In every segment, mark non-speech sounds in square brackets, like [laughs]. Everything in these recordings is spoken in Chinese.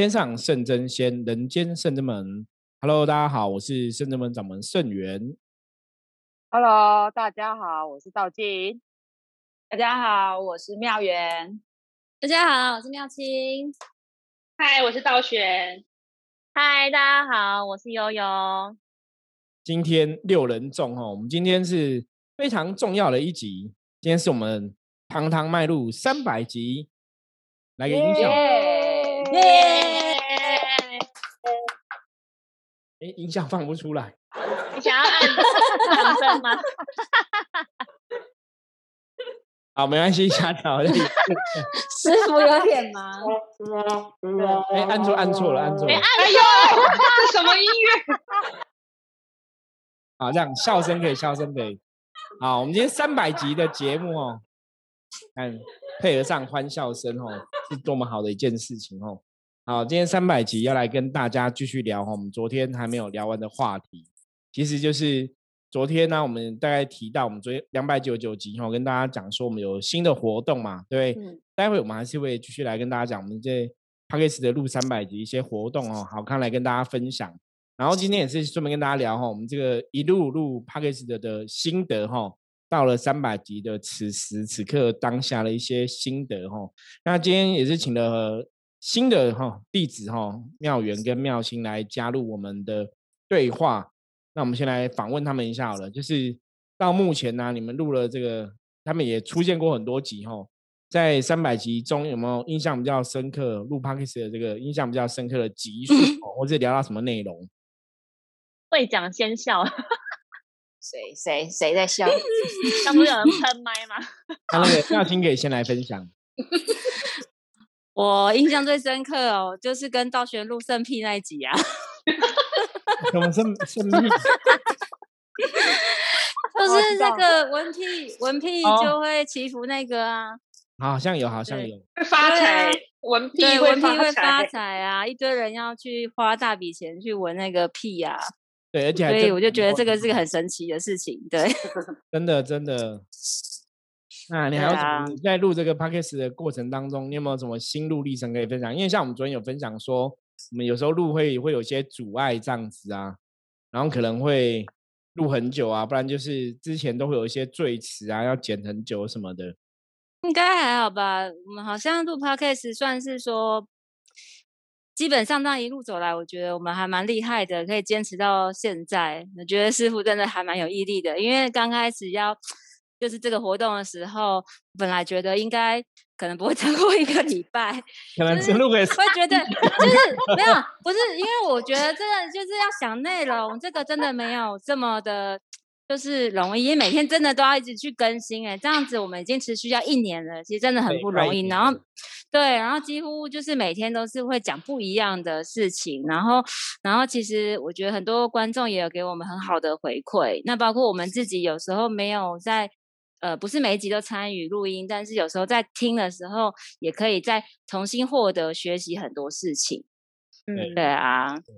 天上圣真仙，人间圣真门。Hello，大家好，我是圣真门掌门圣元。Hello，大家好，我是道静。大家好，我是妙元。大家好，我是妙清。嗨，我是道玄。嗨，大家好，我是悠悠。今天六人众哈，我们今天是非常重要的一集，今天是我们堂堂迈入三百集，来个音效，耶！哎，音效放不出来，你想要按掌声吗？[laughs] 好，没关系，下调。[laughs] 师傅有点忙。哎，按错，按错了，按错了。哎，哎呦，这什么音乐？[laughs] 好，这样笑声可以，笑声可以。好，我们今天三百集的节目哦，看配合上欢笑声哦，是多么好的一件事情哦。好，今天三百集要来跟大家继续聊哈，我们昨天还没有聊完的话题，其实就是昨天呢，我们大概提到我们昨天两百九十九集哈，跟大家讲说我们有新的活动嘛，对待会我们还是会继续来跟大家讲我们这 p a c k a g e 的录三百集一些活动哦，好看来跟大家分享。然后今天也是顺便跟大家聊哈，我们这个一路录 p a c k a g e 的的心得哈，到了三百集的此时此刻当下的一些心得哈。那今天也是请了新的哈弟子哈妙元跟妙心来加入我们的对话。那我们先来访问他们一下好了，就是到目前呢、你们录了这个，他们也出现过很多集哈。在三百集中有没有印象比较深刻？录 p o d c a 的这个印象比较深刻的集数，[laughs] 哦或者聊到什么内容？会讲先笑，[laughs] 谁谁谁在笑？[laughs] 刚不是有人喷麦吗？那那个妙心可以先来分享。我印象最深刻哦，就是跟道玄录圣屁那一集啊，[laughs] 什么生生命？[laughs] 就是那个文屁文屁哦就会祈福那个啊，好像有，好像有。会发财，文屁对，文屁会发财。啊，一堆人要去花大笔钱去闻那个屁啊，对，而且还所以我就觉得这个是个很神奇的事情，对。真 [laughs] 的真的。那你还有什么？对啊你在录这个 podcast 的过程当中，你有没有什么心路历程可以分享？因为像我们昨天有分享说，我们有时候录会会有些阻碍这样子啊，然后可能会录很久啊，不然就是之前都会有一些赘词啊，要剪很久什么的。应该还好吧？我们好像录 podcast 算是说，基本上这样一路走来，我觉得我们还蛮厉害的，可以坚持到现在。我觉得师傅真的还蛮有毅力的，因为刚开始要就是这个活动的时候，本来觉得应该可能不会 [laughs] 超过一个礼拜，可能就是只录个会觉得就是没有，不是因为我觉得这个就是要想内容，这个真的没有这么的，就是容易，因为每天真的都要一直去更新哎，这样子我们已经持续要一年了，其实真的很不容易。然后对，然后几乎就是每天都是会讲不一样的事情，然后然后其实我觉得很多观众也有给我们很好的回馈，那包括我们自己有时候没有在。呃，不是每一集都参与录音，但是有时候在听的时候，也可以再重新获得学习很多事情。嗯对啊对，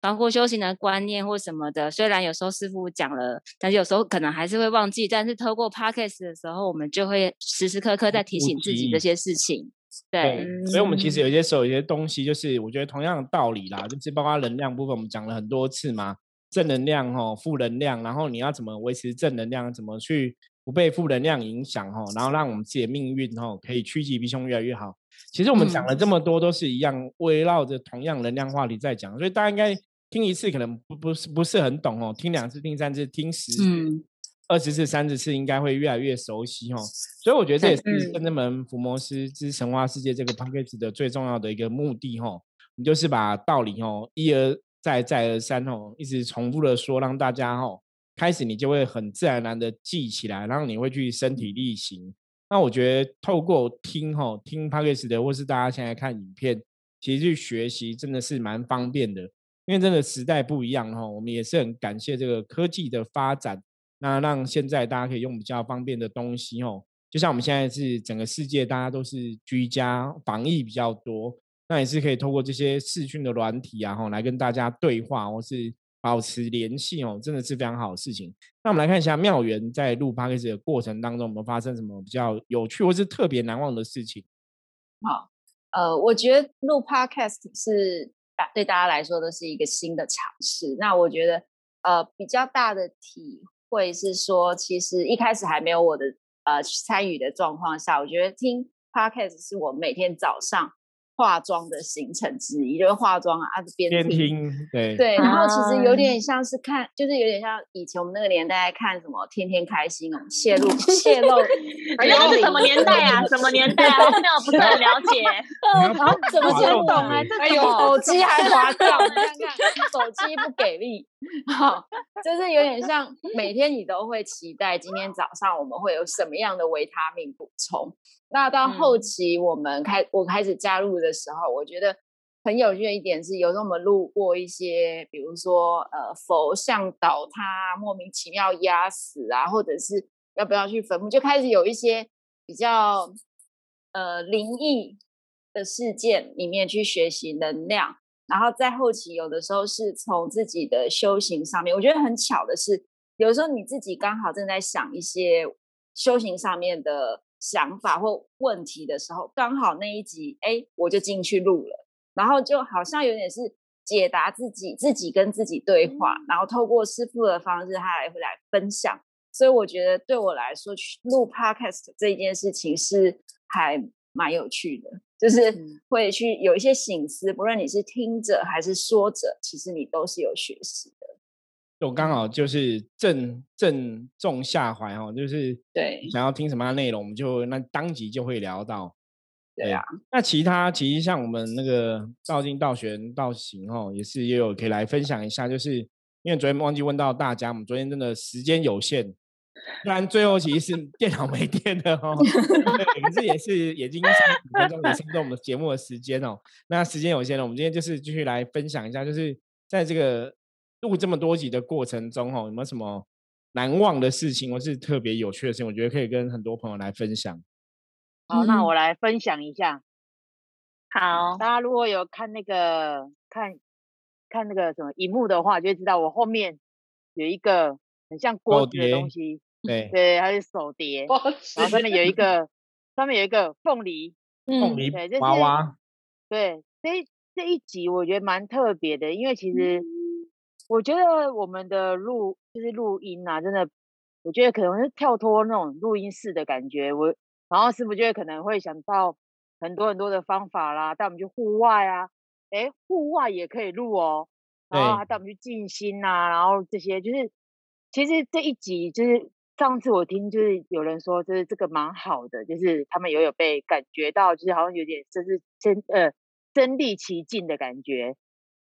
包括修行的观念或什么的，虽然有时候师傅讲了，但是有时候可能还是会忘记。但是透过 podcast 的时候，我们就会时时刻刻在提醒自己给这些事情。对，所以我们其实有些时候有些东西，就是我觉得同样的道理啦，就是包括能量部分，我们讲了很多次嘛，正能量哦，负能量，然后你要怎么维持正能量，怎么去不被负能量影响哈，然后让我们自己的命运哈可以趋吉避凶越来越好。其实我们讲了这么多，都是一样围绕着同样能量话题在讲，所以大家应该听一次可能不不是不是很懂哦，听两次、听三次、听十次。嗯，二十次、三十次应该会越来越熟悉哦，所以我觉得这也是圣真门福摩斯之神话世界这个 p a c k a g e 的最重要的一个目的哦。你就是把道理哦一而再、再而三哦，一直重复的说，让大家哦开始你就会很自然而然的记起来，然后你会去身体力行。那我觉得透过听哈、听 p a c k a g e 的，或是大家现在看影片，其实去学习真的是蛮方便的，因为真的时代不一样哈、我们也是很感谢这个科技的发展。那让现在大家可以用比较方便的东西哦，就像我们现在是整个世界大家都是居家防疫比较多，那也是可以透过这些视讯的软体啊，吼来跟大家对话或是保持联系哦，真的是非常好的事情。那我们来看一下妙元在录 p o d c a 的过程当中，有没有发生什么比较有趣或是特别难忘的事情？好，呃，我觉得录 podcast 是大对大家来说都是一个新的尝试。那我觉得呃比较大的体会是说，其实一开始还没有我的呃参与的状况下，我觉得听 podcast 是我每天早上。化妆的行程之一就是化妆啊，边边听，对对，然后其实有点像是看，就是有点像以前我们那个年代看什么《天天开心》哦，泄露泄露，那是什么年代啊？[laughs] 什么年代啊？那我不是很了解。然后怎么听不懂啊？哎呦，手机还滑掉，你看看手机不给力，好，就是有点像每天你都会期待今天早上我们会有什么样的维他命补充。那到后期我们开我开始加入的时候，我觉得很有趣的一点是，有时候我们路过一些，比如说呃佛像倒塌、莫名其妙压死啊，或者是要不要去坟墓，就开始有一些比较呃灵异的事件里面去学习能量。然后在后期有的时候是从自己的修行上面，我觉得很巧的是，有时候你自己刚好正在想一些修行上面的。想法或问题的时候，刚好那一集，哎，我就进去录了，然后就好像有点是解答自己，自己跟自己对话，然后透过师傅的方式，他来会来分享。所以我觉得对我来说，去录 podcast 这一件事情是还蛮有趣的，就是会去有一些醒思，不论你是听者还是说者，其实你都是有学习的。我刚好就是正正中下怀哦，就是对想要听什么样内容，我们就那当即就会聊到。对啊，那其他其实像我们那个道经、道玄、道行哦，也是也有可以来分享一下。就是因为昨天忘记问到大家，我们昨天真的时间有限，不然最后其实是电脑没电的哦。[laughs] 可是也是已经三十分钟，也差不多我们节目的时间哦。那时间有限了，我们今天就是继续来分享一下，就是在这个。录这么多集的过程中，哈，有没有什么难忘的事情，或是特别有趣的事情？我觉得可以跟很多朋友来分享。好，那我来分享一下。好，大家如果有看那个看看那个什么荧幕的话，就会知道我后面有一个很像锅子的东西。对对，它是手碟，[laughs] 然后上面有一个上面有一个凤梨，[laughs] 凤梨娃娃。对，这这一集我觉得蛮特别的，因为其实。我觉得我们的录就是录音啊，真的，我觉得可能是跳脱那种录音室的感觉。我然后师傅就会可能会想到很多很多的方法啦，带我们去户外啊，哎，户外也可以录哦。然后还带我们去静心呐，然后这些就是，其实这一集就是上次我听就是有人说，就是这个蛮好的，就是他们也有被感觉到，就是好像有点就是身呃身临其境的感觉。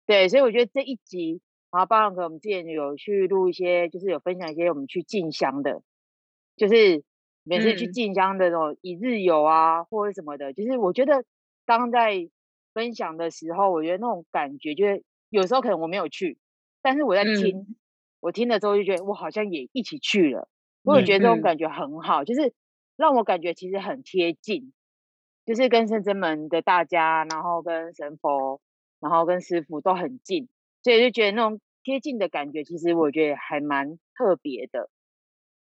对，所以我觉得这一集。然后，包括我们之前有去录一些，就是有分享一些我们去进香的，就是每次去进香的那种一日游啊，或者什么的。就是我觉得当在分享的时候，我觉得那种感觉，就是有时候可能我没有去，但是我在听，我听了之后就觉得我好像也一起去了。我也觉得这种感觉很好，就是让我感觉其实很贴近，就是跟圣真门的大家，然后跟神佛，然后跟师傅都很近。所以就觉得那种贴近的感觉，其实我觉得还蛮特别的。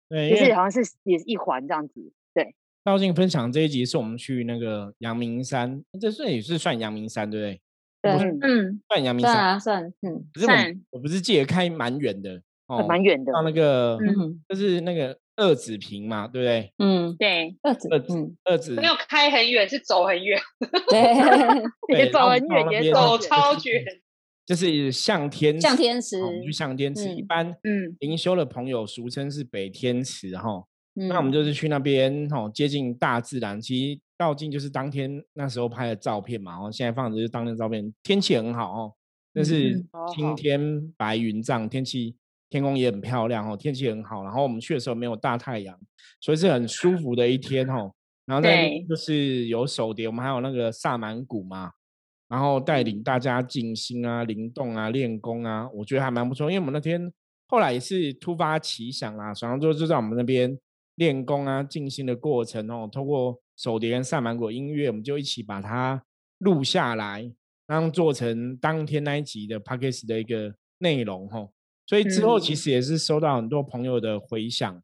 对，就是好像是也是一环这样子。对，道静分享这一集是我们去那个阳明山，这算也是算阳明山，对不对？对，嗯，算阳明山啊，算，嗯，算。我不是记得开蛮远的，哦，蛮远的。到那个，就是那个二子坪嘛，对不对？嗯，对，二子，二子，二子没有开很远，是走很远。对，[laughs] 也走很远，也走超远。就是向天向天池，我们去向天池。一般嗯，灵修的朋友俗称是北天池哈。那我们就是去那边哈，接近大自然。其实道境就是当天那时候拍的照片嘛。然后现在放的就是当天照片，天气很好哦。那是青天白云藏，天气天空也很漂亮哦，天气很好。然后我们去的时候没有大太阳，所以是很舒服的一天哦。然后在就是有手碟，我们还有那个萨满鼓嘛。然后带领大家静心啊、灵动啊、练功啊，我觉得还蛮不错。因为我们那天后来也是突发奇想啦，然后就就在我们那边练功啊、静心的过程哦，通过手碟跟萨满果音乐，我们就一起把它录下来，然后做成当天那一集的 p a c k a g e 的一个内容哦。所以之后其实也是收到很多朋友的回响，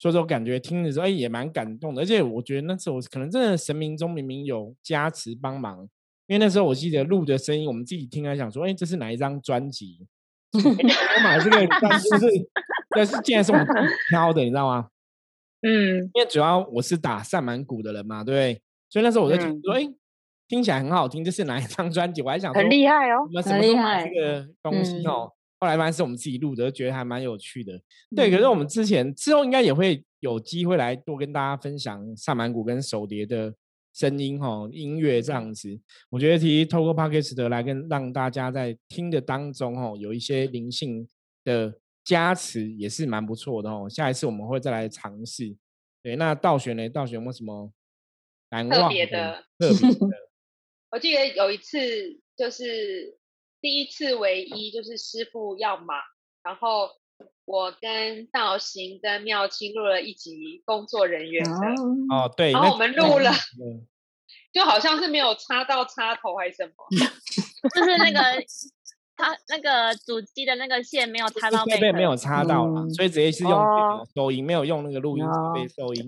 所以说感觉听的时候哎也蛮感动的，而且我觉得那时候可能真的神明中明明有加持帮忙。因为那时候我记得录的声音，我们自己听来想说，哎，这是哪一张专辑？[laughs] 我买这个专辑是，但是竟然是我们 [laughs] 挑的，你知道吗？嗯，因为主要我是打上满鼓的人嘛，对不对？所以那时候我就听说，哎，听起来很好听，这是哪一张专辑？我还想很厉害哦，我们什么时候买这个东西哦？后来发现是我们自己录的，觉得还蛮有趣的。对，可是我们之前之后应该也会有机会来多跟大家分享萨满鼓跟手碟的声音哈，音乐这样子。我觉得其实透过 Podcast 的来跟让大家在听的当中哈，有一些灵性的加持也是蛮不错的哦。下一次我们会再来尝试。对，那道玄呢？道玄有没有什么难忘的？特别的。[laughs] 我记得有一次就是。第一次唯一就是师傅要忙，然后我跟道行跟妙清录了一集工作人员的哦，对，然后我们录了，就好像是没有插到插头还是什么，[laughs] 就是那个他那个主机的那个线没有插到，设备没有插到了，所以直接是用收音，没有用那个录音设备收音。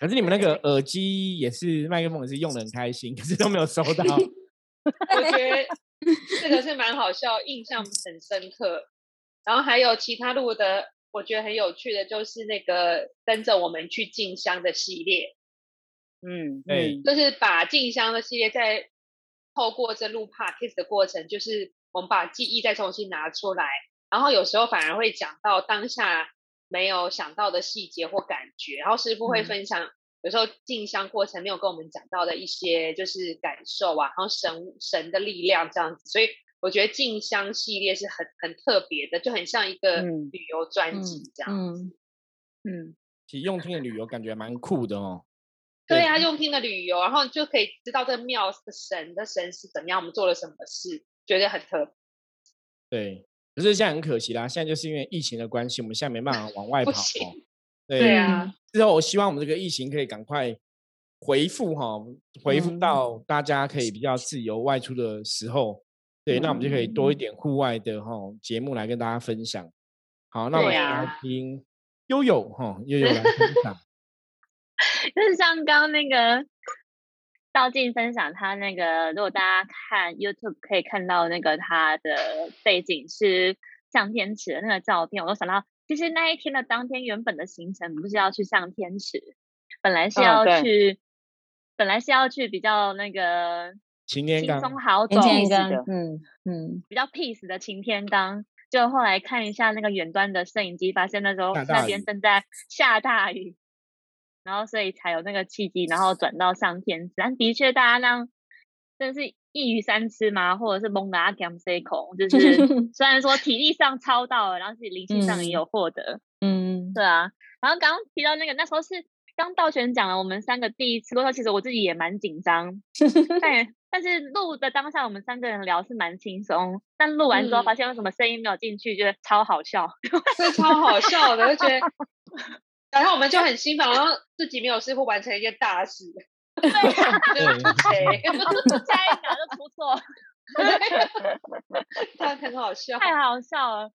可是你们那个耳机也是麦克风也是用的很开心，可是都没有收到。[laughs] 我觉得。这个是蛮好笑，印象很深刻。然后还有其他路的，我觉得很有趣的，就是那个跟着我们去进香的系列。嗯，对，就是把进香的系列在透过这录 podcast 的过程，就是我们把记忆再重新拿出来，然后有时候反而会讲到当下没有想到的细节或感觉，然后师傅会分享。有时候进香过程没有跟我们讲到的一些就是感受啊，然后神神的力量这样子，所以我觉得静香系列是很很特别的，就很像一个旅游专辑这样子。嗯，其实用听的旅游感觉蛮酷的哦。对啊，用听的旅游，然后就可以知道这个庙的神的神是怎么样，我们做了什么事，觉得很特别。对，可是现在很可惜啦，现在就是因为疫情的关系，我们现在没办法往外跑。对啊。之后，我希望我们这个疫情可以赶快回复哈，回复到大家可以比较自由外出的时候，对，那我们就可以多一点户外的哈节目来跟大家分享。好，那我们来听悠悠哈，悠悠来分 [laughs] 享。就是像刚那个道静分享，他那个如果大家看 YouTube 可以看到那个他的背景是向天池的那个照片，我都想到。其实那一天的当天，原本的行程不是要去上天池，本来是要去，本来是要去比较那个晴天轻松好走的，嗯嗯，比较 peace 的晴天刚。就后来看一下那个远端的摄影机，发现那时候那边正在下大雨，然后所以才有那个契机，然后转到上天池。但的确，大家那真是。一鱼三吃嘛？或者是蒙达 gam c 口，就 [laughs] 是虽然说体力上超到了，然后自己灵性上也有获得，嗯，对啊。然后刚刚提到那个，那时候是刚道玄讲了我们三个第一次录，其实我自己也蛮紧张，[laughs] 但但是录的当下我们三个人聊是蛮轻松，但录完之后发现为什么声音没有进去，觉得超好笑，[laughs] 是超好笑的，就觉得，[laughs] 然后我们就很兴奋，然后自己没有师傅完成一件大事。对，下一秒就出错，这样很好笑，太好笑了。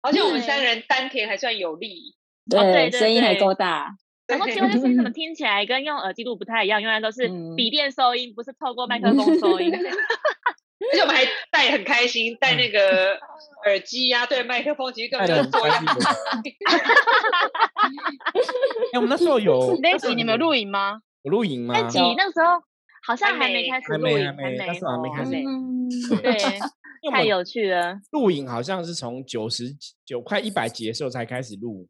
而且我们三个人丹田还算有力，对，声音还够大。然后其实声音怎么听起来跟用耳机录不太一样？原来都是笔电收音，不是透过麦克风收音。[laughs] 而且我们还戴很开心，戴那个耳机呀，对麦克风其实根本就做样。[laughs] 哎，我们那时候有 [laughs] 那集你们录影吗？录影吗？那集那时候好像还没开始录影，还没，那时候还没开始。对，太有趣了。录影好像是从九十九快一百集的时候才开始录，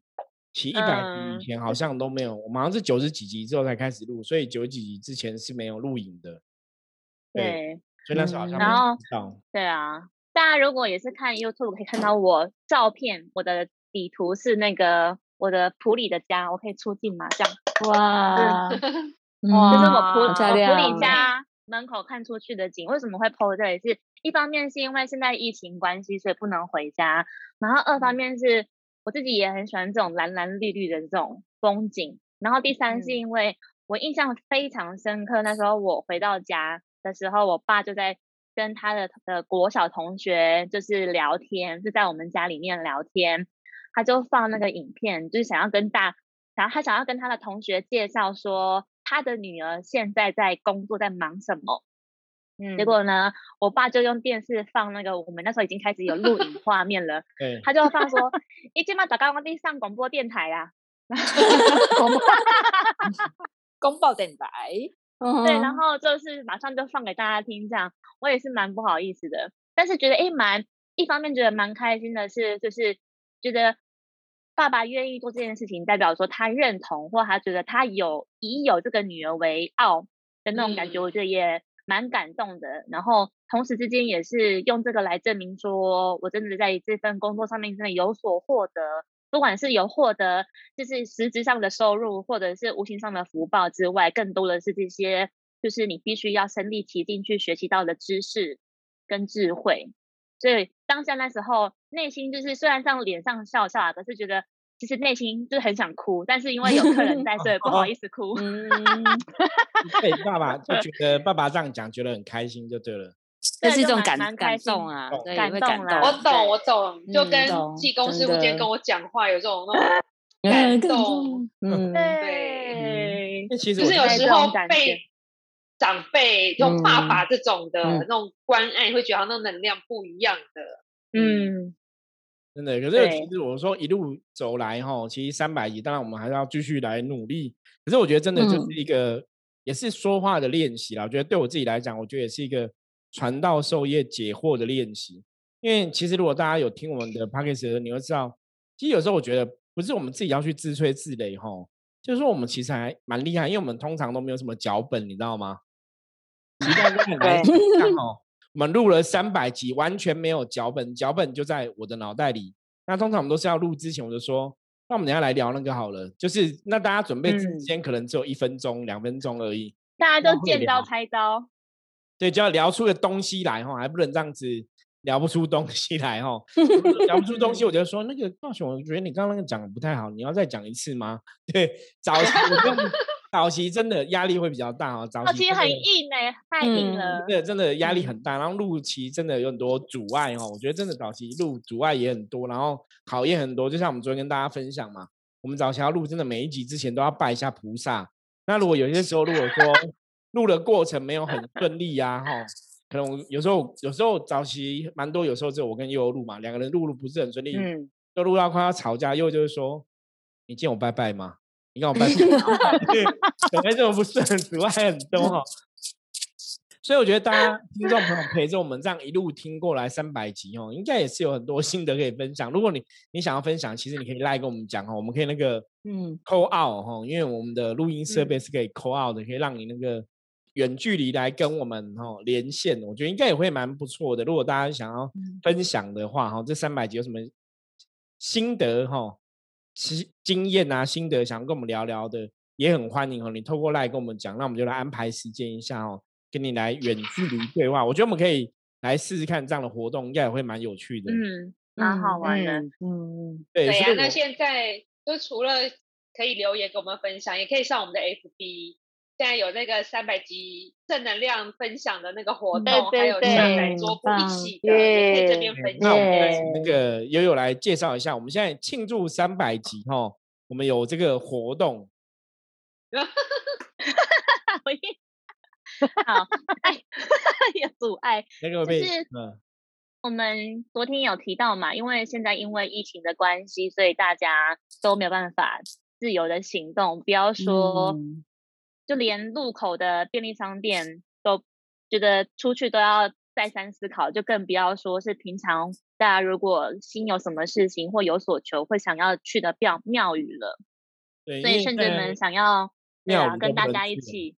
其一百集以前好像都没有。我们好像是九十几集之后才开始录，所以九十几集之前是没有录影的。对，所以那时候好像没有。对啊，大家如果也是看 YouTube 可以看到我照片，我的底图是那个我的普里的家，我可以出镜吗？这样 [laughs] 哇。哇，[laughs] 就是我普我普里家门口看出去的景，为什么会 po 这里？是一方面是因为现在疫情关系，所以不能回家。然后二方面是我自己也很喜欢这种蓝蓝绿绿的这种风景。然后第三是因为我印象非常深刻，那时候我回到家的时候，我爸就在跟他的的国小同学就是聊天，就在我们家里面聊天，他就放那个影片，就是想要跟大，然后他想要跟他的同学介绍说。他的女儿现在在工作，在忙什么？结果呢，我爸就用电视放那个，我们那时候已经开始有录影 [laughs] 画面了，他就放说，一进嘛打刚刚地上广播电台啊，[laughs] 公报 [laughs] 电台，对，然后就是马上就放给大家听，这样我也是蛮不好意思的，但是觉得哎蛮，一方面觉得蛮开心的是，就是觉得爸爸愿意做这件事情，代表说他认同或他觉得他有以有这个女儿为傲的那种感觉，我觉得也。蛮感动的，然后同时之间也是用这个来证明说，我真的在这份工作上面真的有所获得，不管是有获得就是实质上的收入，或者是无形上的福报之外，更多的是这些就是你必须要身力其境去学习到的知识跟智慧。所以当下那时候内心就是虽然上脸上笑笑啊，可是觉得。其实内心就很想哭，但是因为有客人在，[laughs] 所以不好意思哭。嗯，对，爸爸就觉得爸爸这样讲，觉得很开心就对了。[laughs] 这是一种感感动啊，感动啊。我懂，我懂，就跟济公师傅今天跟我讲话有这种那种 [laughs] 感动。嗯，对。其实就是有时候被长辈用爸爸这种的那种关爱，会觉得那能量不一样的。嗯。真的，可是其实我说一路走来哈，其实三百集，当然我们还是要继续来努力。可是我觉得真的就是一个，也是说话的练习啦。我觉得对我自己来讲，我觉得也是一个传道授业解惑的练习。因为其实如果大家有听我们的 p d c a s 你会知道，其实有时候我觉得不是我们自己要去自吹自擂哈，就是说我们其实还蛮厉害，因为我们通常都没有什么脚本，你知道吗？期待都很难看哦。我们录了三百集，完全没有脚本，脚本就在我的脑袋里。那通常我们都是要录之前，我就说，那我们等下来聊那个好了。就是那大家准备时间可能只有一分钟、两分钟而已，大家都见招拆招。对，就要聊出个东西来哈，还不能这样子聊不出东西来哈。[laughs] 聊不出东西，我就说那个道雄，我觉得你刚刚那个讲的不太好，你要再讲一次吗？对，早期早期真的压力会比较大哦，早期很硬哎，太硬了。对，真的压力很大，然后录期真的有很多阻碍哦。我觉得真的早期录阻碍也很多，然后考验很多。就像我们昨天跟大家分享嘛，我们早期要录，真的每一集之前都要拜一下菩萨。那如果有些时候如果说录的过程没有很顺利呀，哈，可能有时候有时候早期蛮多，有时候只有我跟悠悠录嘛，两个人录录不是很顺利，嗯，就录到快要吵架，悠悠就是说：“你见我拜拜吗？”你看我拜，[laughs] 怎么这么不顺，阻碍很多哈。所以我觉得大家听众朋友陪着我们这样一路听过来三百集哦，应该也是有很多心得可以分享。如果你你想要分享，其实你可以来跟我们讲哈，我们可以那个嗯 call out 哈，因为我们的录音设备是可以 call out 的，可以让你那个远距离来跟我们哈连线。我觉得应该也会蛮不错的。如果大家想要分享的话哈，这三百集有什么心得哈？其经验啊、心得，想跟我们聊聊的，也很欢迎哦。你透过来跟我们讲，那我们就来安排时间一下哦，跟你来远距离对话。我觉得我们可以来试试看这样的活动，应该也会蛮有趣的。嗯，蛮好玩的。嗯，对。对呀，那现在就除了可以留言跟我们分享，也可以上我们的 FB。现在有那个三百集正能量分享的那个活动，还有下来桌布一起的，也可以这边分享。那我们那个悠悠来介绍一下，我们现在庆祝三百集哈，我们有这个活动。[laughs] 好，哎，[laughs] 有阻碍。那个是我们昨天有提到嘛？因为现在因为疫情的关系，所以大家都没有办法自由的行动，不要说。就连路口的便利商店都觉得出去都要再三思考，就更不要说是平常大家如果心有什么事情或有所求，会想要去的庙庙宇了。对，所以圣者们想要对啊，跟大家一起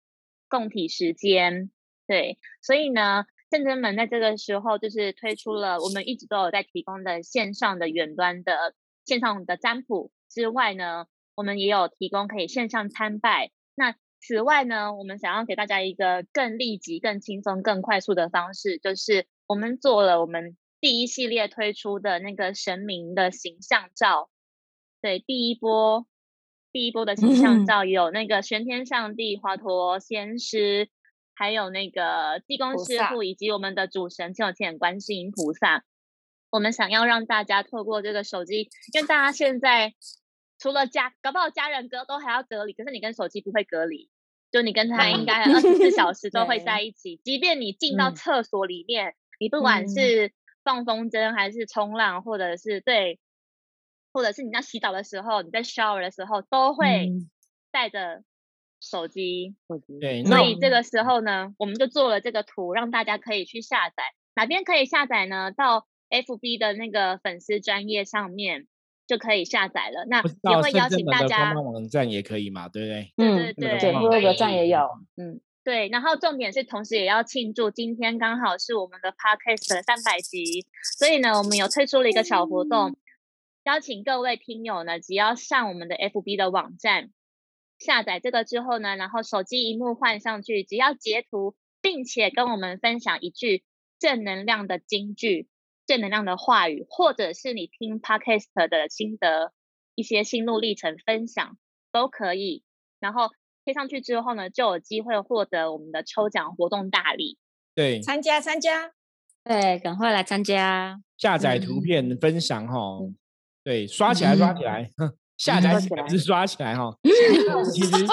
共体时间。对，所以呢，圣者们在这个时候就是推出了我们一直都有在提供的线上的远端的线上的占卜之外呢，我们也有提供可以线上参拜。那此外呢，我们想要给大家一个更立即、更轻松、更快速的方式，就是我们做了我们第一系列推出的那个神明的形象照。对，第一波第一波的形象照有那个玄天上帝、华佗仙师，还有那个济公师傅，以及我们的主神千手千眼观世音菩萨。我们想要让大家透过这个手机，因为大家现在。除了家，搞不好家人隔都还要隔离，可是你跟手机不会隔离，就你跟他应该二十四小 [laughs] 时都会在一起，即便你进到厕所里面，你不管是放风筝还是冲浪，或者是对，或者是你在洗澡的时候，你在 shower 的时候，都会带着手机。对，所以这个时候呢，我们就做了这个图，让大家可以去下载。哪边可以下载呢？到 FB 的那个粉丝专业上面就可以下载了。那也会邀请大家。网站也可以嘛，对不对？对对对，各个站也有。嗯，对。然后重点是，同时也要庆祝今天刚好是我们的 Podcast 的三百集，所以呢，我们有推出了一个小活动，邀请各位听友呢，只要上我们的 FB 的网站下载这个之后呢，然后手机荧幕换上去，只要截图，并且跟我们分享一句。正能量的金句，正能量的话语，或者是你听 podcast 的心得，一些心路历程分享都可以。然后贴上去之后呢，就有机会获得我们的抽奖活动大礼。对，参加参加，对，赶快来参加。下载图片分享哈，对，刷起来刷起来，[laughs] 下载起来是刷起来哈。[laughs] 其实。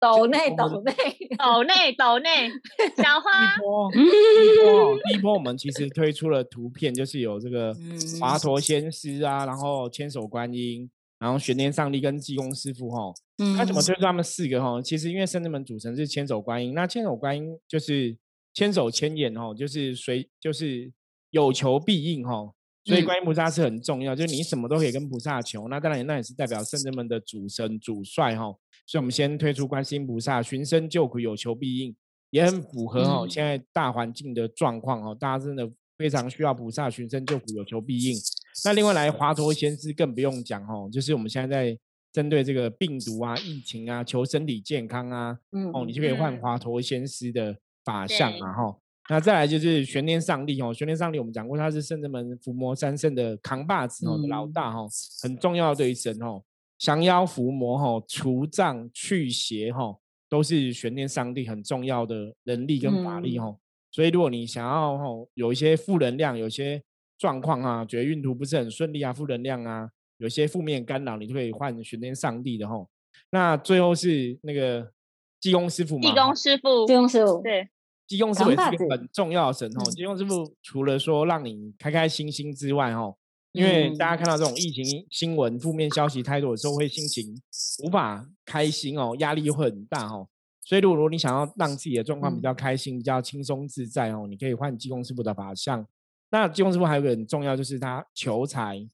抖内抖内 [laughs] 抖内抖内，小花。第一波，[laughs] 一波，一波，我们其实推出了图片，就是有这个华佗仙师啊，然后千手观音，然后玄天上帝跟济公师傅哈。嗯。那怎么推出他们四个哈？其实因为圣人门主神是千手观音，那千手观音就是千手千眼哈，就是随就是有求必应哈。所以观音菩萨是很重要，就是你什么都可以跟菩萨求。那当然，那也是代表圣人们的主神主帅哈。所以我们先推出观世音菩萨，寻声救苦，有求必应，也很符合哦现在大环境的状况哦。大家真的非常需要菩萨寻声救苦，有求必应。那另外来华佗先师更不用讲哦，就是我们现在在针对这个病毒啊、疫情啊，求身体健康啊，嗯哦，你就可以换华佗先师的法相嘛哈。那再来就是玄天上帝哦，玄天上帝我们讲过，他是圣人门伏魔三圣的扛把子哦，老大哈，很重要的一神哦，降妖伏魔哈，除障去邪哈，都是玄天上帝很重要的能力跟法力哈。所以如果你想要哈有一些负能量，有些状况啊，觉得运途不是很顺利啊，负能量啊，有些负面干扰，你就可以换玄天上帝的吼。那最后是那个济公师傅嘛？济公师傅，济公师傅，对。济公师傅也是一个很重要的神哦。济公师傅除了说让你开开心心之外，哈，因为大家看到这种疫情新闻、负面消息太多的时候，会心情无法开心哦，压力会很大哦。所以，如果你想要让自己的状况比较开心、比较轻松自在哦，你可以换济公师傅的法相。那济公师傅还有个很重要，就是他求财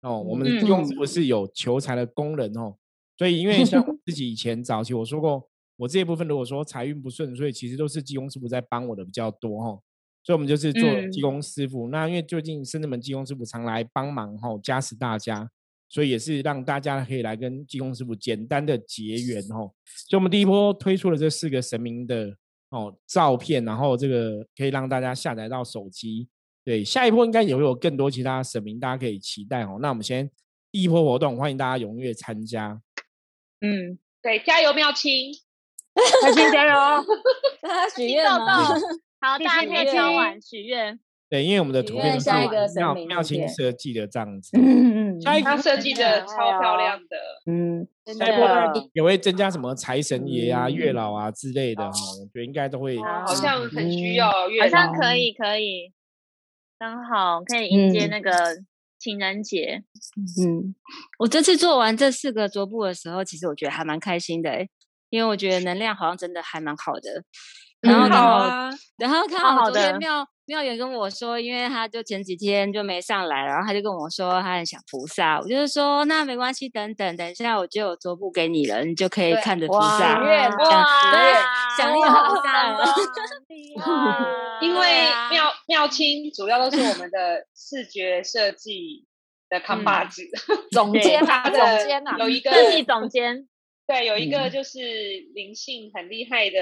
哦。我们的济公师傅是有求财的功能哦。所以，因为像自己以前 [laughs] 早期我说过。我这一部分如果说财运不顺，所以其实都是济公师傅在帮我的比较多哈，所以我们就是做技工师傅。那因为最近深圳门技工师傅常来帮忙哈，加持大家，所以也是让大家可以来跟技工师傅简单的结缘哈。所以我们第一波推出了这四个神明的哦照片，然后这个可以让大家下载到手机。对，下一波应该也会有更多其他神明，大家可以期待哦。那我们先第一波活动，欢迎大家踊跃参加。嗯，对，加油妙清。[laughs] 开心加油！大家许愿吗？好，大家可以敲完许愿。对，因为我们的图片是妙妙清设计的这样 [laughs] 子，嗯。嗯他设计的超漂亮的，嗯，下一波也会增加什么财神爷啊、月。老啊之类的哈，我觉得应该都会，好像很需要月老，好像可以可以，刚好可以迎接那个情人节。嗯，我这次做完这四个桌布的时候，其实我觉得还蛮开心的因为我觉得能量好像真的还蛮好的，然后刚好，然后看好昨天妙妙远跟我说，因为他就前几天就没上来，然后他就跟我说他很想菩萨，我就是说那没关系，等等等一下我就有桌布给你了，你就可以看着菩萨，对，想念菩萨了。[laughs] [laughs] 因为妙妙清主要都是我们 [laughs] 的视觉设计的扛把子，总监啊，总监啊，有一个设计总监。对，有一个就是灵性很厉害的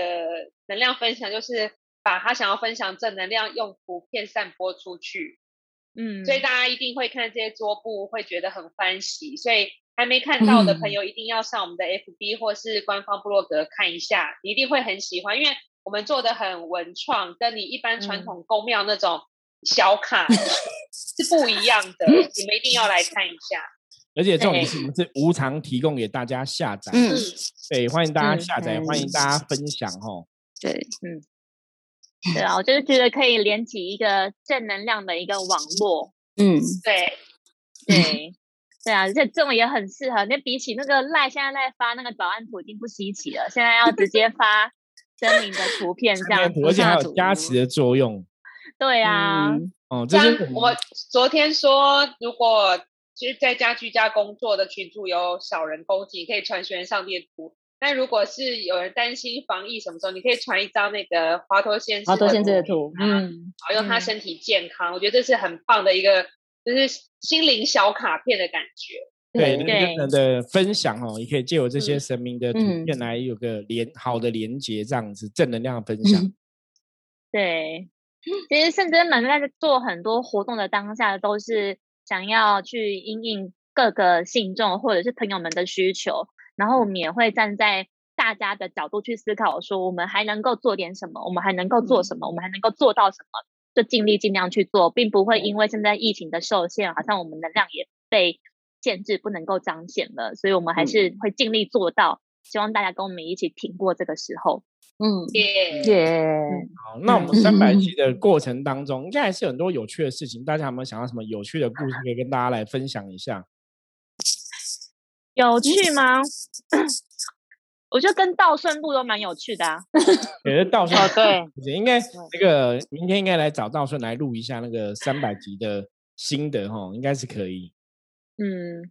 能量分享，就是把他想要分享正能量用图片散播出去。嗯，所以大家一定会看这些桌布，会觉得很欢喜。所以还没看到的朋友，一定要上我们的 FB 或是官方部落格看一下，一定会很喜欢，因为我们做的很文创，跟你一般传统宫庙那种小卡是不一样的，你们一定要来看一下。而且重点是我们是无偿提供给大家下载，嗯，对，欢迎大家下载，欢迎大家分享哦。对，嗯，对啊，我就是觉得可以连起一个正能量的一个网络。嗯，对对，对啊，而且这种也很适合。那比起那个赖，现在在发那个早安图已经不稀奇了，现在要直接发真名的图片，[laughs] 这样而且还有加持的作用。对啊，哦，这是我昨天说，如果其实在家居家工作的群组有小人攻击，可以传学员上列图。但如果是有人担心防疫什么时候，你可以传一张那个华佗先生华佗先生的图，嗯，好用他身体健康。我觉得这是很棒的一个，就是心灵小卡片的感觉。对，人跟人的分享哦，也可以借由这些神明的图片来有个连好的连接，这样子正能量的分享。对，其实圣真门在做很多活动的当下，都是想要去应应各个信众或者是朋友们的需求。然后我们也会站在大家的角度去思考，说我们还能够做点什么，我们还能够做什么，我们还能够做到什么，就尽力尽量去做，并不会因为现在疫情的受限，好像我们能量也被限制，不能够彰显了。所以我们还是会尽力做到，希望大家跟我们一起挺过这个时候。嗯，耶耶。好，那我们三百集 [laughs] 的过程当中，应该还是很多有趣的事情。大家有没有想到什么有趣的故事可以跟大家来分享一下？有趣吗？[coughs] 我觉得跟道顺路都蛮有趣的啊。觉得道顺对，[laughs] 应该那个明天应该来找道顺来录一下那个三百集的心得哈，应该是可以。嗯，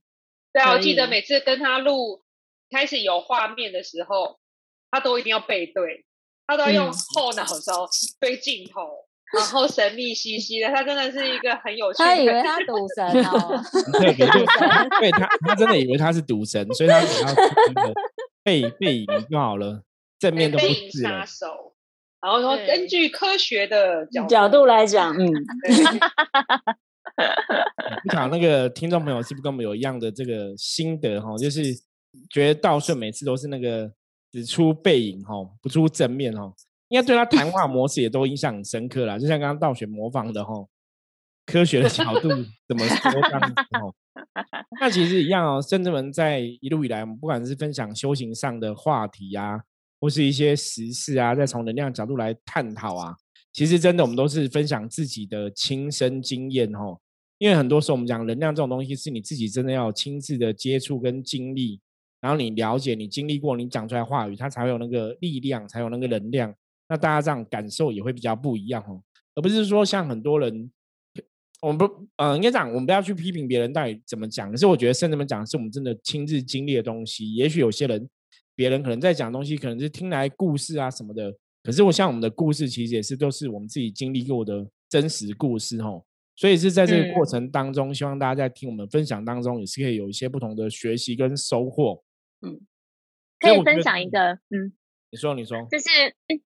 对啊，我记得每次跟他录开始有画面的时候，他都一定要背对，他都要用后脑勺对镜头。然后神秘兮兮的，他真的是一个很有趣。他以为他 [laughs] 赌神哦，对对对，他他真的以为他是赌神，所以他只要背背影就好了，正面都不是杀手。然后说，根据科学的角角度来讲，嗯，[laughs] 不想那个听众朋友是不是跟我们有一样的这个心得哈？就是觉得道顺每次都是那个只出背影哈，不出正面哈。应该对他谈话模式也都印象很深刻啦，就像刚刚道学模仿的吼，科学的角度怎么说这样子吼？那其实一样哦，甚至们在一路以来，我们不管是分享修行上的话题啊，或是一些时事啊，再从能量角度来探讨啊，其实真的我们都是分享自己的亲身经验吼。因为很多时候我们讲能量这种东西，是你自己真的要亲自的接触跟经历，然后你了解、你经历过，你讲出来话语，它才会有那个力量，才有那个能量。那大家这样感受也会比较不一样哦，而不是说像很多人，我们不，呃，应该讲我们不要去批评别人到底怎么讲。可是我觉得圣人们讲的是我们真的亲自经历的东西。也许有些人，别人可能在讲东西，可能是听来故事啊什么的。可是我像我们的故事，其实也是都是我们自己经历过的真实故事哦。所以是在这个过程当中，希望大家在听我们分享当中，也是可以有一些不同的学习跟收获。嗯，可以分享一个，嗯。你说，你说，就是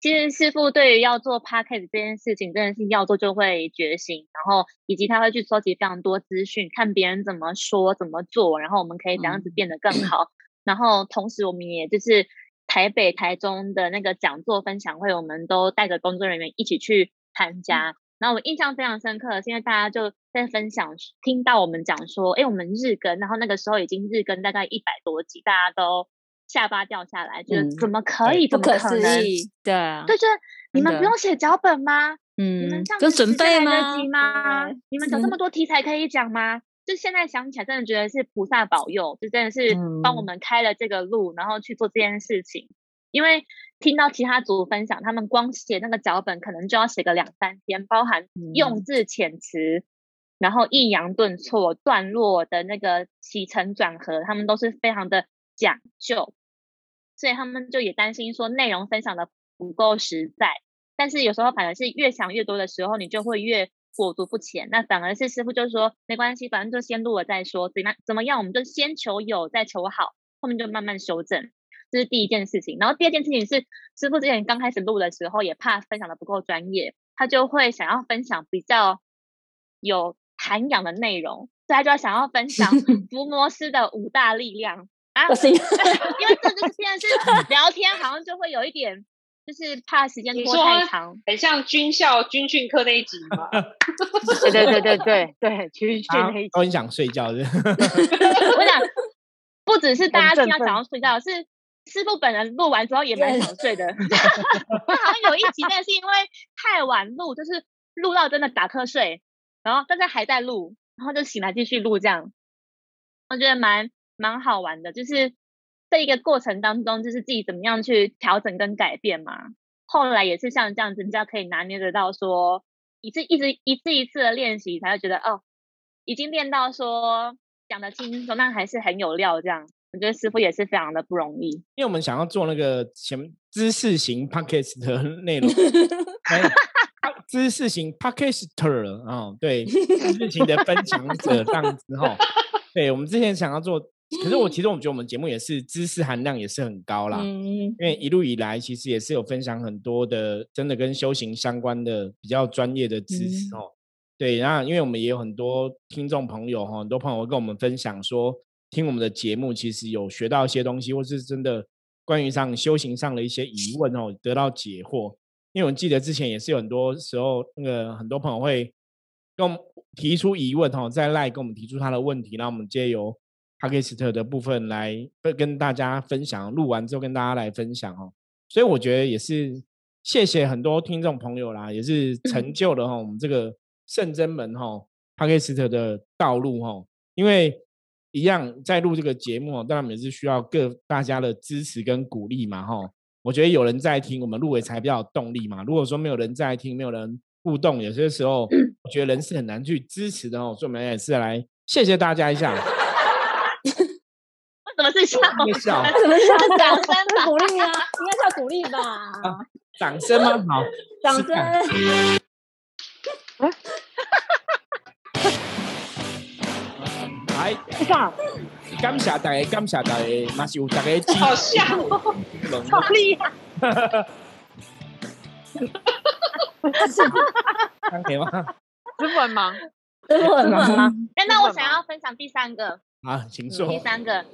其实师傅对于要做 podcast 这件事情，真的是要做就会决心，然后以及他会去收集非常多资讯，看别人怎么说怎么做，然后我们可以怎样子变得更好。然后同时，我们也就是台北、台中的那个讲座分享会，我们都带着工作人员一起去参加。然后我印象非常深刻，现在大家就在分享，听到我们讲说，哎，我们日更，然后那个时候已经日更大概一百多集，大家都。下巴掉下来，就是怎么可以？不可思议，对啊，对，就是你们不用写脚本吗？嗯，你们这样就准备吗？你们有这么多题材可以讲吗？就现在想起来，真的觉得是菩萨保佑，就真的是帮我们开了这个路，然后去做这件事情。因为听到其他组分享，他们光写那个脚本，可能就要写个两三天，包含用字遣词，然后抑扬顿挫、段落的那个起承转合，他们都是非常的讲究。所以他们就也担心说内容分享的不够实在，但是有时候反而是越想越多的时候，你就会越裹足不前。那反而是师傅就说没关系，反正就先录了再说，怎么怎么样，我们就先求有再求好，后面就慢慢修正。这是第一件事情。然后第二件事情是师傅之前刚开始录的时候，也怕分享的不够专业，他就会想要分享比较有涵养的内容，所以他就要想要分享 [laughs] 伏魔师的五大力量。啊，[laughs] 因为这就是现在是 [laughs] 聊天，好像就会有一点就是怕时间拖太长，很像军校军训课那一集嘛？对对对对对对，军训那一集。我很想睡觉的。我想，不只是大家听到想要睡觉，是师傅本人录完之后也蛮想睡的。[laughs] 好像有一集，但是因为太晚录，就是录到真的打瞌睡，然后但是还在录，然后就醒来继续录，这样我觉得蛮蛮好玩的，就是。这一个过程当中，就是自己怎么样去调整跟改变嘛。后来也是像这样子，比较可以拿捏得到，说一次一直一次一次的练习，才会觉得哦，已经练到说讲得轻松，但还是很有料。这样，我觉得师傅也是非常的不容易。因为我们想要做那个前知识型 podcast 的内容，[laughs] 知识型 podcaster 啊，对，知识型的分享者这样子哈。对，我们之前想要做。可是我 [laughs] 其实我们觉得我们节目也是知识含量也是很高啦，因为一路以来其实也是有分享很多的真的跟修行相关的比较专业的知识哦。对，然后因为我们也有很多听众朋友哈，很多朋友会跟我们分享说，听我们的节目其实有学到一些东西，或是真的关于上修行上的一些疑问哦，得到解惑。因为我记得之前也是有很多时候，那个很多朋友会跟我们提出疑问哦，在赖跟我们提出他的问题，那我们借由。帕克斯特的部分来跟大家分享，录完之后跟大家来分享哦，所以我觉得也是谢谢很多听众朋友啦，也是成就了哈我们这个圣真门哈帕克斯特的道路哈，因为一样在录这个节目，当然也是需要各大家的支持跟鼓励嘛哈，我觉得有人在听，我们录尾才比较有动力嘛，如果说没有人在听，没有人互动，有些时候我觉得人是很难去支持的哦，所以我们也是来谢谢大家一下。[laughs] 什么是笑？笑？[laughs] 什么是掌声？鼓励啊！应该叫鼓励吧？掌声吗？好，掌声。[laughs] 来，干！感谢大家，感谢大家，那是有大家支好笑，超厉害！看可以吗？师傅很忙，师傅很忙。哎，那我想要分享第三个。啊，请说。第三个，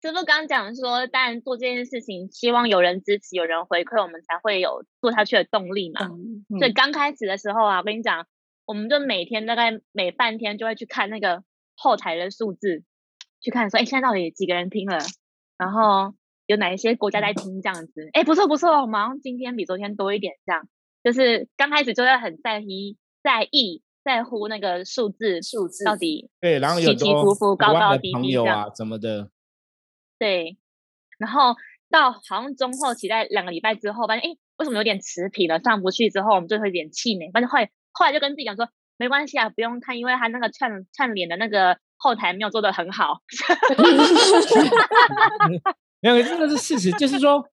师傅刚讲说，当然做这件事情，希望有人支持，有人回馈，我们才会有做下去的动力嘛。所以刚开始的时候啊，我跟你讲，我们就每天大概每半天就会去看那个后台的数字，去看说，哎，现在到底几个人听了，然后有哪一些国家在听这样子。哎，不错不错，好像今天比昨天多一点，这样就是刚开始就要很在意在意。在乎那个数字，数字到底对，然后有起起伏伏、高高低低这样，怎么的？对，然后到好像中后期在两个礼拜之后，发现哎，为什么有点持平了，上不去？之后我们就会有点气馁。反正后来后来就跟自己讲说，没关系啊，不用看，因为他那个串串联的那个后台没有做的很好。[laughs] 没有，这个是事实，就是说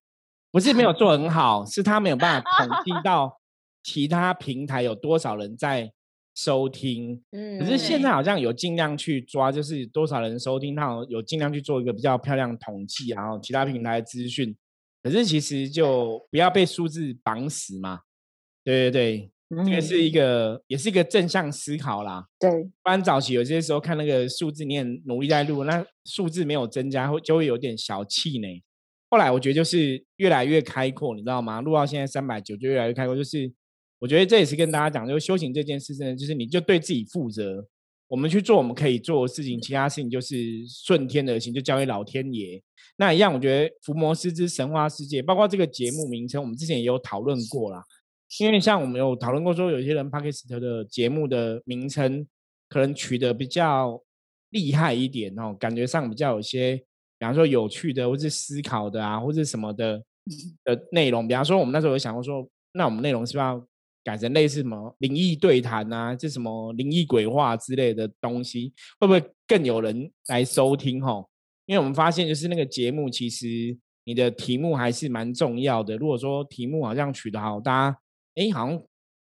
不是没有做很好，是他没有办法统计到其他平台有多少人在。收听，嗯，可是现在好像有尽量去抓，就是多少人收听，他有尽量去做一个比较漂亮统计，然后其他平台资讯。可是其实就不要被数字绑死嘛，对对对，这个是一个，也是一个正向思考啦。对，不然早期有些时候看那个数字，你很努力在录，那数字没有增加，会就会有点小气馁。后来我觉得就是越来越开阔，你知道吗？录到现在三百九就越来越开阔，就是。我觉得这也是跟大家讲，就是修行这件事，真的就是你就对自己负责。我们去做我们可以做的事情，其他事情就是顺天而行，就交给老天爷。那一样，我觉得《伏魔师之神话世界》，包括这个节目名称，我们之前也有讨论过啦。因为像我们有讨论过，说有些人 Pakistan 的节目的名称可能取得比较厉害一点哦，感觉上比较有些，比方说有趣的，或是思考的啊，或是什么的的内容。比方说，我们那时候有想过说，那我们内容是不是要？改成类似什么灵异对谈啊，这什么灵异鬼话之类的东西，会不会更有人来收听？吼，因为我们发现就是那个节目，其实你的题目还是蛮重要的。如果说题目好像取得好，大家哎好像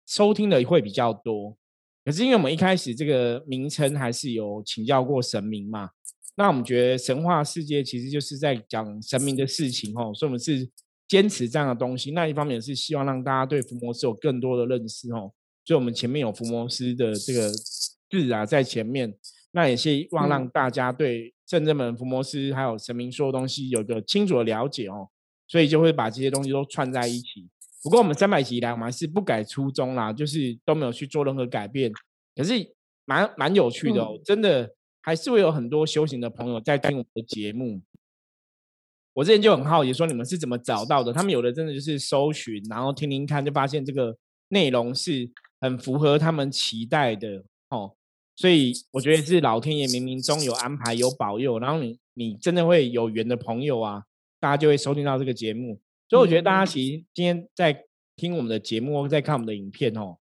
收听的会比较多。可是因为我们一开始这个名称还是有请教过神明嘛，那我们觉得神话世界其实就是在讲神明的事情，哦，所以我们是。坚持这样的东西，那一方面是希望让大家对伏魔师有更多的认识哦。所以，我们前面有伏魔师的这个字啊，在前面，那也希望让大家对正正门伏魔师还有神明说的东西有个清楚的了解哦。所以，就会把这些东西都串在一起。不过我们三百集以来，我们还是不改初衷啦，就是都没有去做任何改变。可是蛮蛮有趣的哦，真的还是会有很多修行的朋友在听我们的节目。我之前就很好奇，说你们是怎么找到的？他们有的真的就是搜寻，然后听听看，就发现这个内容是很符合他们期待的哦。所以我觉得是老天爷冥冥中有安排、有保佑，然后你你真的会有缘的朋友啊，大家就会收听到这个节目。所以我觉得大家其实今天在听我们的节目，在看我们的影片哦，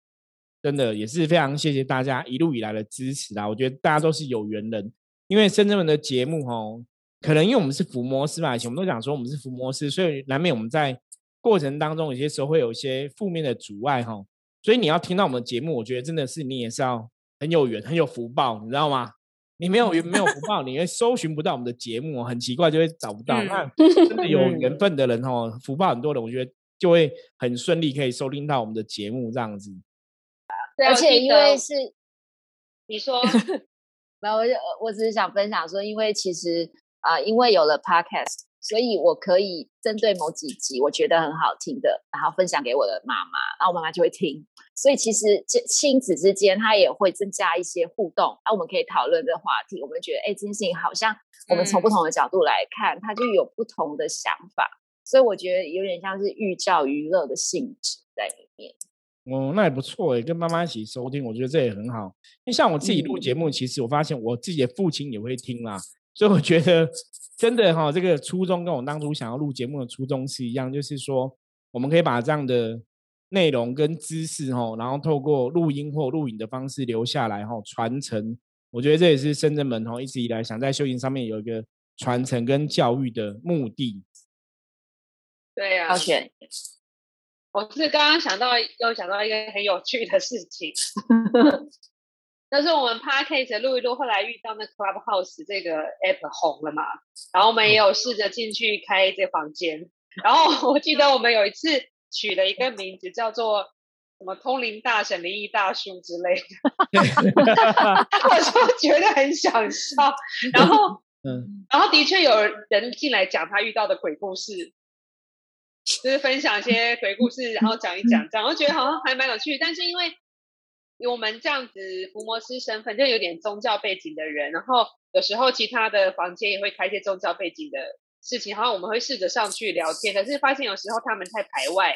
真的也是非常谢谢大家一路以来的支持啊！我觉得大家都是有缘人，因为深圳们的节目哦。可能因为我们是伏魔师吧，以前我们都讲说我们是伏魔师，所以难免我们在过程当中有些时候会有一些负面的阻碍哈。所以你要听到我们的节目，我觉得真的是你也是要很有缘、很有福报，你知道吗？你没有缘、没有福报，你会搜寻不到我们的节目，很奇怪就会找不到。那 [laughs] 真的有缘分的人哦，福报很多的，我觉得就会很顺利可以收听到我们的节目这样子。而且因为是你说，[laughs] 没有，我我只是想分享说，因为其实。啊，因为有了 podcast，所以我可以针对某几集我觉得很好听的，然后分享给我的妈妈，然后我妈妈就会听。所以其实亲亲子之间，他也会增加一些互动，那我们可以讨论这个话题。我们觉得，哎，这件事情好像我们从不同的角度来看，它就有不同的想法。所以我觉得有点像是寓教于乐的性质在里面。哦，那也不错诶，跟妈妈一起收听，我觉得这也很好。因为像我自己录节目，其实我发现我自己的父亲也会听啦。所以我觉得真的哈，这个初衷跟我当初想要录节目的初衷是一样，就是说我们可以把这样的内容跟知识哈，然后透过录音或录影的方式留下来哈，传承。我觉得这也是深圳门哈一直以来想在修行上面有一个传承跟教育的目的。对呀，我是刚刚想到又想到一个很有趣的事情。[laughs] 但是我们 podcast 录一录，后来遇到那 Clubhouse 这个 app 红了嘛，然后我们也有试着进去开这房间，然后 [laughs] 我记得我们有一次取了一个名字叫做什么通灵大神、灵异大叔之类的，[laughs] 我就觉得很想笑，然后，[laughs] 嗯，然后的确有人进来讲他遇到的鬼故事，就是分享一些鬼故事，然后讲一讲，讲，我觉得好像还蛮有趣，但是因为。我们这样子伏魔师身份就有点宗教背景的人，然后有时候其他的房间也会开一些宗教背景的事情，然后我们会试着上去聊天，可是发现有时候他们太排外，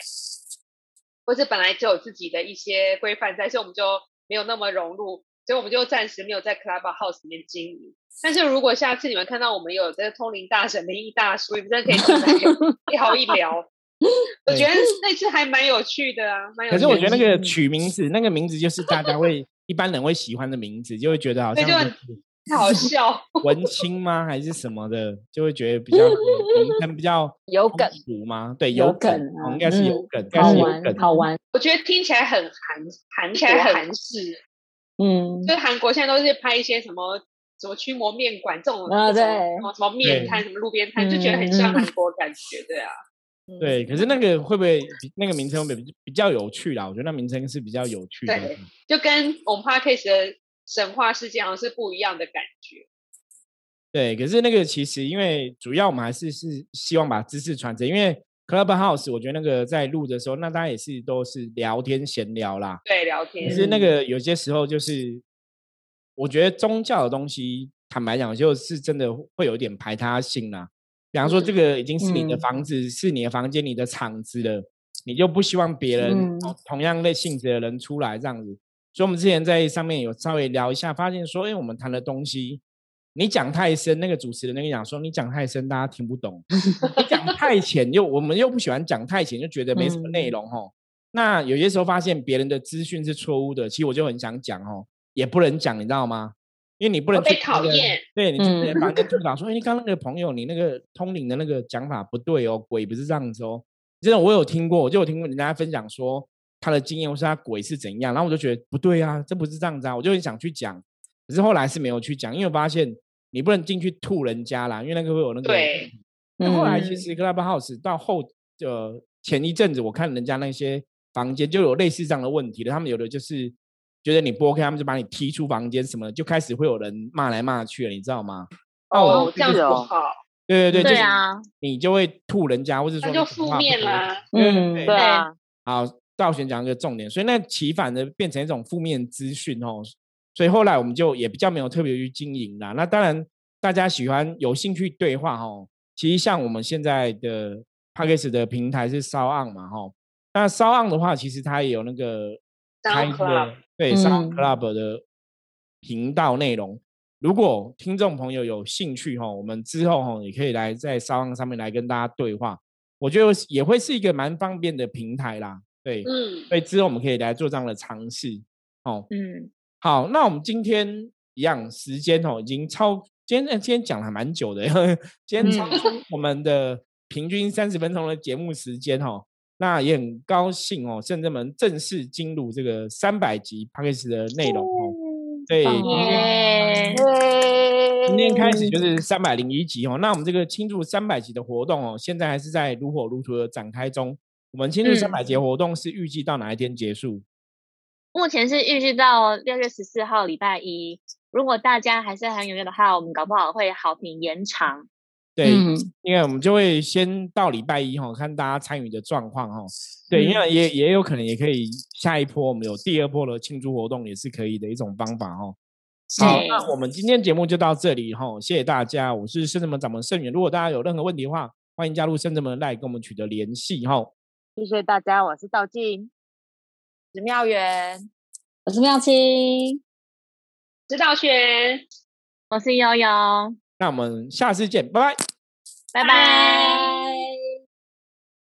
或是本来就有自己的一些规范在，所以我们就没有那么融入，所以我们就暂时没有在 Clubhouse 里面经营。但是如果下次你们看到我们有这个通灵大神、灵异大叔，你们真的可以进来 [laughs] 一聊一聊。[laughs] 我觉得那次还蛮有趣的啊，蛮有趣可是我觉得那个取名字，那个名字就是大家会一般人会喜欢的名字，就会觉得好像太好笑，[laughs] 文青吗还是什么的，就会觉得比较很 [laughs] 比较有梗吗？对，有梗，应该是有梗，好玩，好玩。我觉得听起来很韩，韩起来很韩式。嗯，就韩国现在都是拍一些什么什么驱魔面馆这种啊，对，什么什么面摊，什么路边摊，就觉得很像韩国感觉，对啊。对，可是那个会不会那个名称比比较有趣啦？我觉得那名称是比较有趣的，对，就跟我们 podcast 的神话世界好像是不一样的感觉。对，可是那个其实因为主要我们还是是希望把知识传承，因为 Clubhouse 我觉得那个在录的时候，那大家也是都是聊天闲聊啦，对，聊天。可是那个有些时候就是，我觉得宗教的东西，坦白讲，就是真的会有点排他性啦。比方说，这个已经是你的房子，是你的房间，你的场子了，你就不希望别人同样类性质的人出来这样子。所以，我们之前在上面有稍微聊一下，发现说，哎，我们谈的东西，你讲太深，那个主持人那个讲说，你讲太深，大家听不懂；你讲太 [laughs] 浅，又我们又不喜欢讲太浅，就觉得没什么内容哦。那有些时候发现别人的资讯是错误的，其实我就很想讲哦，也不能讲，你知道吗？因为你不能被讨厌，对你之前房间督导说：“哎，你刚那个朋友，你那个通灵的那个讲法不对哦，鬼不是这样子哦。”真的，我有听过，我就有听过人家分享说他的经验，或是他鬼是怎样，然后我就觉得不对啊，这不是这样子啊，我就很想去讲，可是后来是没有去讲，因为我发现你不能进去吐人家啦，因为那个会有那个。对。那后来其实 Clubhouse 到后呃前一阵子，我看人家那些房间就有类似这样的问题了，他们有的就是。觉得你不 OK，他们就把你踢出房间什么，就开始会有人骂来骂去了，你知道吗？哦，这样子不好。对对对，对啊，你就会吐人家，或者说就负面啦。嗯，对啊。好，道玄讲一个重点，所以那起反的变成一种负面资讯哦，所以后来我们就也比较没有特别去经营啦。那当然，大家喜欢有兴趣对话哦，其实像我们现在的 p a c k a g e 的平台是烧案嘛哈，那烧案的话，其实它也有那个开的对烧 club 的频道内容。如果听众朋友有兴趣哈，我们之后哈也可以来在烧案上面来跟大家对话。我觉得也会是一个蛮方便的平台啦，对，嗯，所以之后我们可以来做这样的尝试，哦，嗯，好，那我们今天一样时间哦，已经超，今天今天讲了还蛮久的，[laughs] 今天超出我们的平均三十分钟的节目时间哦，那也很高兴哦，圣正门正式进入这个三百集 p a c k a g e 的内容哦，对。今天开始就是三百零一集哦，那我们这个庆祝三百集的活动哦，现在还是在如火如荼的展开中。我们庆祝三百集活动是预计到哪一天结束？目前是预计到六月十四号礼拜一。如果大家还是很踊跃的话，我们搞不好会好评延长。对，因为我们就会先到礼拜一哈，看大家参与的状况哈。对，因为也也有可能也可以下一波我们有第二波的庆祝活动也是可以的一种方法哈。好，那我们今天节目就到这里哈，谢谢大家，我是圣子门掌门盛远。如果大家有任何问题的话，欢迎加入圣子门来跟我们取得联系哈。谢谢大家，我是道静，是妙元，我是妙清，是道玄，我是悠悠。那我们下次见，拜拜，拜拜。